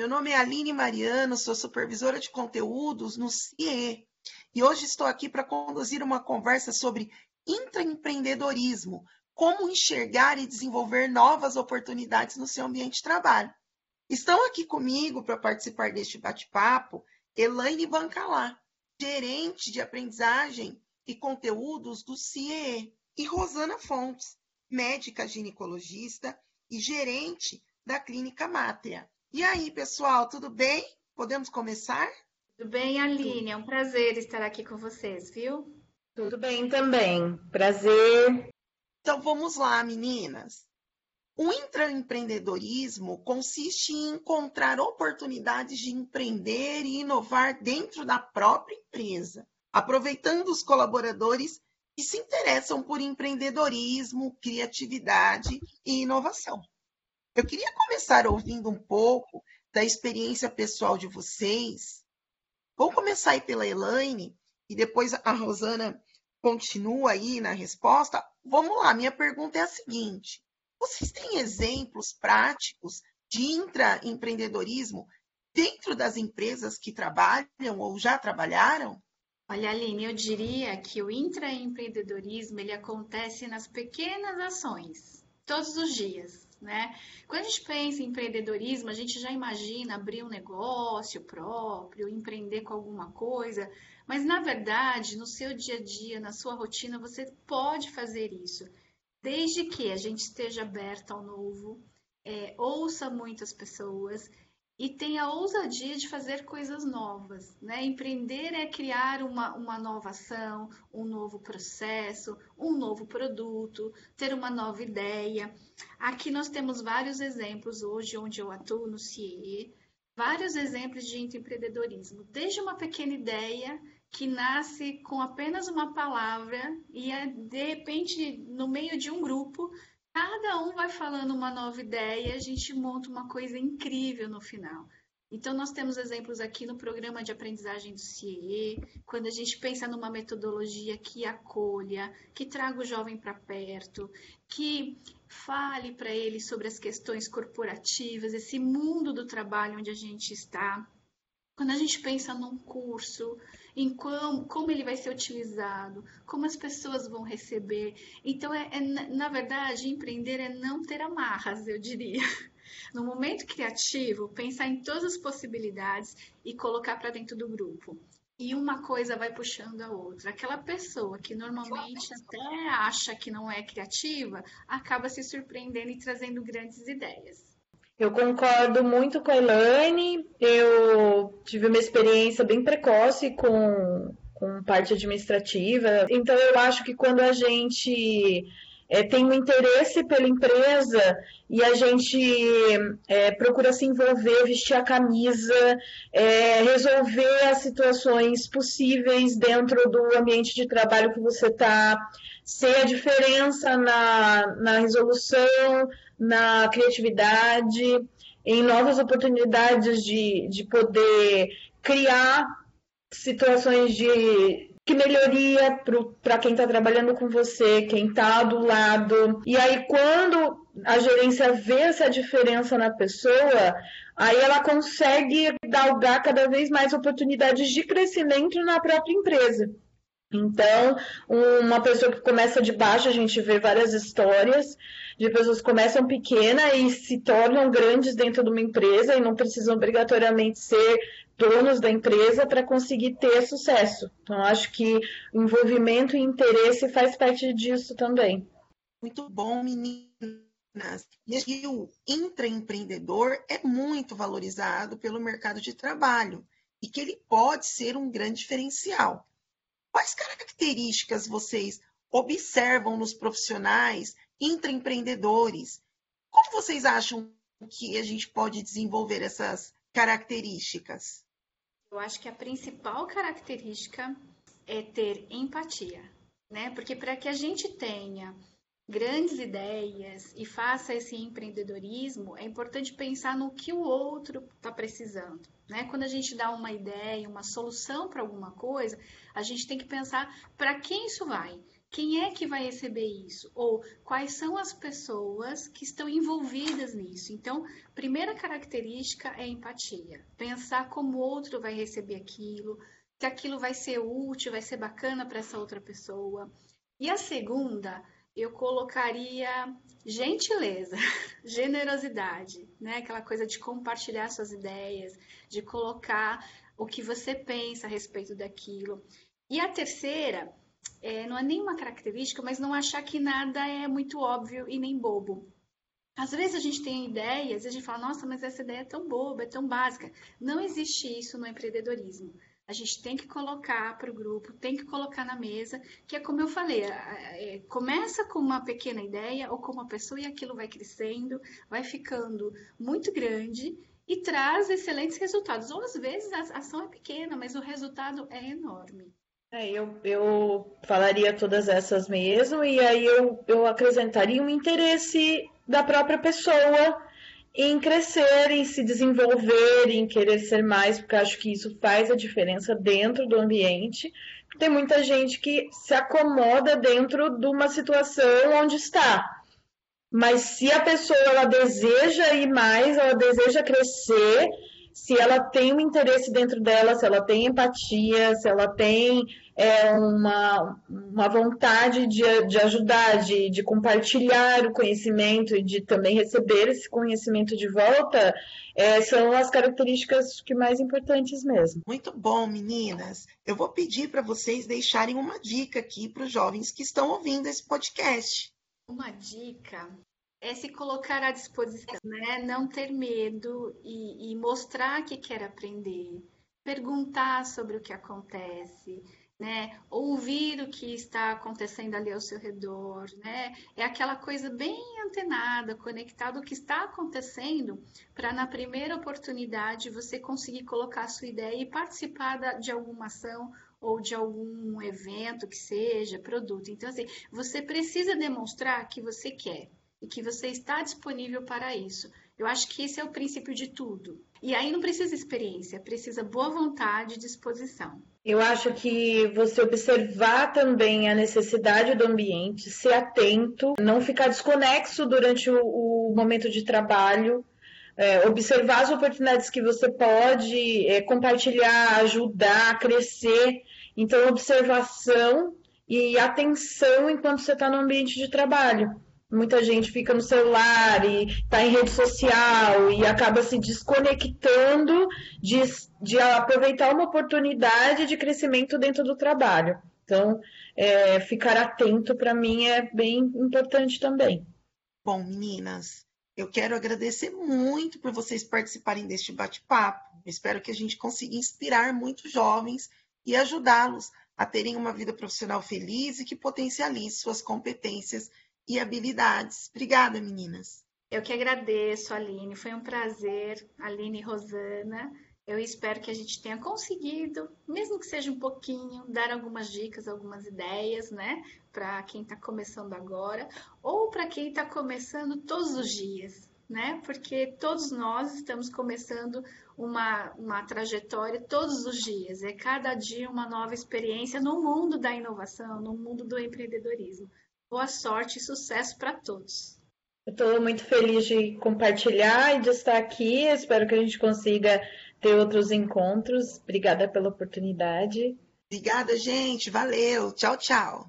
Meu nome é Aline Mariano, sou supervisora de conteúdos no CIE e hoje estou aqui para conduzir uma conversa sobre intraempreendedorismo, como enxergar e desenvolver novas oportunidades no seu ambiente de trabalho. Estão aqui comigo para participar deste bate-papo Elaine Bancalá, gerente de aprendizagem e conteúdos do CIE, e Rosana Fontes, médica ginecologista e gerente da Clínica Mátria. E aí, pessoal, tudo bem? Podemos começar? Tudo bem, Aline? É um prazer estar aqui com vocês, viu? Tudo bem também. Prazer. Então vamos lá, meninas. O intraempreendedorismo consiste em encontrar oportunidades de empreender e inovar dentro da própria empresa, aproveitando os colaboradores que se interessam por empreendedorismo, criatividade e inovação. Eu queria começar ouvindo um pouco da experiência pessoal de vocês. Vou começar aí pela Elaine e depois a Rosana continua aí na resposta. Vamos lá, minha pergunta é a seguinte: vocês têm exemplos práticos de intraempreendedorismo dentro das empresas que trabalham ou já trabalharam? Olha, Aline, eu diria que o intraempreendedorismo ele acontece nas pequenas ações, todos os dias né? Quando a gente pensa em empreendedorismo, a gente já imagina abrir um negócio próprio, empreender com alguma coisa, mas na verdade, no seu dia a dia, na sua rotina, você pode fazer isso, desde que a gente esteja aberto ao novo, é, ouça muitas pessoas e tenha a ousadia de fazer coisas novas. Né? Empreender é criar uma, uma nova ação, um novo processo, um novo produto, ter uma nova ideia. Aqui nós temos vários exemplos hoje onde eu atuo no CIE, vários exemplos de empreendedorismo, desde uma pequena ideia que nasce com apenas uma palavra e de repente no meio de um grupo Cada um vai falando uma nova ideia e a gente monta uma coisa incrível no final. Então, nós temos exemplos aqui no programa de aprendizagem do CIE, quando a gente pensa numa metodologia que acolha, que traga o jovem para perto, que fale para ele sobre as questões corporativas, esse mundo do trabalho onde a gente está. Quando a gente pensa num curso, em como, como ele vai ser utilizado, como as pessoas vão receber. Então, é, é, na verdade, empreender é não ter amarras, eu diria. No momento criativo, pensar em todas as possibilidades e colocar para dentro do grupo. E uma coisa vai puxando a outra. Aquela pessoa que normalmente até acha que não é criativa, acaba se surpreendendo e trazendo grandes ideias. Eu concordo muito com a Elaine. Eu tive uma experiência bem precoce com, com parte administrativa. Então, eu acho que quando a gente é, tem um interesse pela empresa e a gente é, procura se envolver, vestir a camisa, é, resolver as situações possíveis dentro do ambiente de trabalho que você está, ser a diferença na, na resolução, na criatividade, em novas oportunidades de, de poder criar situações de melhoria para quem está trabalhando com você, quem está do lado. E aí, quando a gerência vê essa diferença na pessoa, aí ela consegue galgar cada vez mais oportunidades de crescimento na própria empresa. Então, uma pessoa que começa de baixo, a gente vê várias histórias de pessoas que começam pequena e se tornam grandes dentro de uma empresa e não precisam obrigatoriamente ser donos da empresa para conseguir ter sucesso. Então, acho que envolvimento e interesse faz parte disso também. Muito bom, meninas. E o intraempreendedor é muito valorizado pelo mercado de trabalho e que ele pode ser um grande diferencial. Quais características vocês observam nos profissionais intraempreendedores? Como vocês acham que a gente pode desenvolver essas características? Eu acho que a principal característica é ter empatia, né? Porque para que a gente tenha grandes ideias e faça esse empreendedorismo, é importante pensar no que o outro está precisando. Né? Quando a gente dá uma ideia, uma solução para alguma coisa, a gente tem que pensar para quem isso vai, quem é que vai receber isso? Ou quais são as pessoas que estão envolvidas nisso? Então, primeira característica é empatia. Pensar como o outro vai receber aquilo, que aquilo vai ser útil, vai ser bacana para essa outra pessoa. E a segunda, eu colocaria gentileza, generosidade, né? Aquela coisa de compartilhar suas ideias, de colocar o que você pensa a respeito daquilo. E a terceira, é, não é nenhuma característica, mas não achar que nada é muito óbvio e nem bobo. Às vezes a gente tem ideias e a gente fala, nossa, mas essa ideia é tão boba, é tão básica. Não existe isso no empreendedorismo. A gente tem que colocar para o grupo, tem que colocar na mesa, que é como eu falei, é, começa com uma pequena ideia ou com uma pessoa e aquilo vai crescendo, vai ficando muito grande e traz excelentes resultados. Ou às vezes a ação é pequena, mas o resultado é enorme. É, eu, eu falaria todas essas mesmo, e aí eu, eu acrescentaria um interesse da própria pessoa em crescer, em se desenvolver, em querer ser mais, porque acho que isso faz a diferença dentro do ambiente. Tem muita gente que se acomoda dentro de uma situação onde está. Mas se a pessoa ela deseja ir mais, ela deseja crescer, se ela tem um interesse dentro dela, se ela tem empatia, se ela tem é, uma, uma vontade de, de ajudar, de, de compartilhar o conhecimento e de também receber esse conhecimento de volta, é, são as características que mais importantes mesmo. Muito bom, meninas. Eu vou pedir para vocês deixarem uma dica aqui para os jovens que estão ouvindo esse podcast. Uma dica é se colocar à disposição, né? Não ter medo e, e mostrar que quer aprender, perguntar sobre o que acontece, né? Ouvir o que está acontecendo ali ao seu redor, né? É aquela coisa bem antenada, conectada ao que está acontecendo, para na primeira oportunidade você conseguir colocar a sua ideia e participar de alguma ação ou de algum evento que seja, produto. Então, assim, você precisa demonstrar que você quer e que você está disponível para isso. Eu acho que esse é o princípio de tudo. E aí não precisa experiência, precisa boa vontade e disposição. Eu acho que você observar também a necessidade do ambiente, ser atento, não ficar desconexo durante o, o momento de trabalho, é, observar as oportunidades que você pode é, compartilhar, ajudar, crescer. Então, observação e atenção enquanto você está no ambiente de trabalho muita gente fica no celular e está em rede social e acaba se desconectando de, de aproveitar uma oportunidade de crescimento dentro do trabalho. Então, é, ficar atento para mim é bem importante também. Bom, meninas, eu quero agradecer muito por vocês participarem deste bate-papo. Espero que a gente consiga inspirar muitos jovens e ajudá-los a terem uma vida profissional feliz e que potencialize suas competências e habilidades. Obrigada, meninas. Eu que agradeço, Aline. Foi um prazer, Aline e Rosana. Eu espero que a gente tenha conseguido, mesmo que seja um pouquinho, dar algumas dicas, algumas ideias, né? Para quem está começando agora, ou para quem está começando todos os dias, né? Porque todos nós estamos começando uma, uma trajetória todos os dias. É cada dia uma nova experiência no mundo da inovação, no mundo do empreendedorismo. Boa sorte e sucesso para todos. Estou muito feliz de compartilhar e de estar aqui. Espero que a gente consiga ter outros encontros. Obrigada pela oportunidade. Obrigada, gente. Valeu. Tchau, tchau.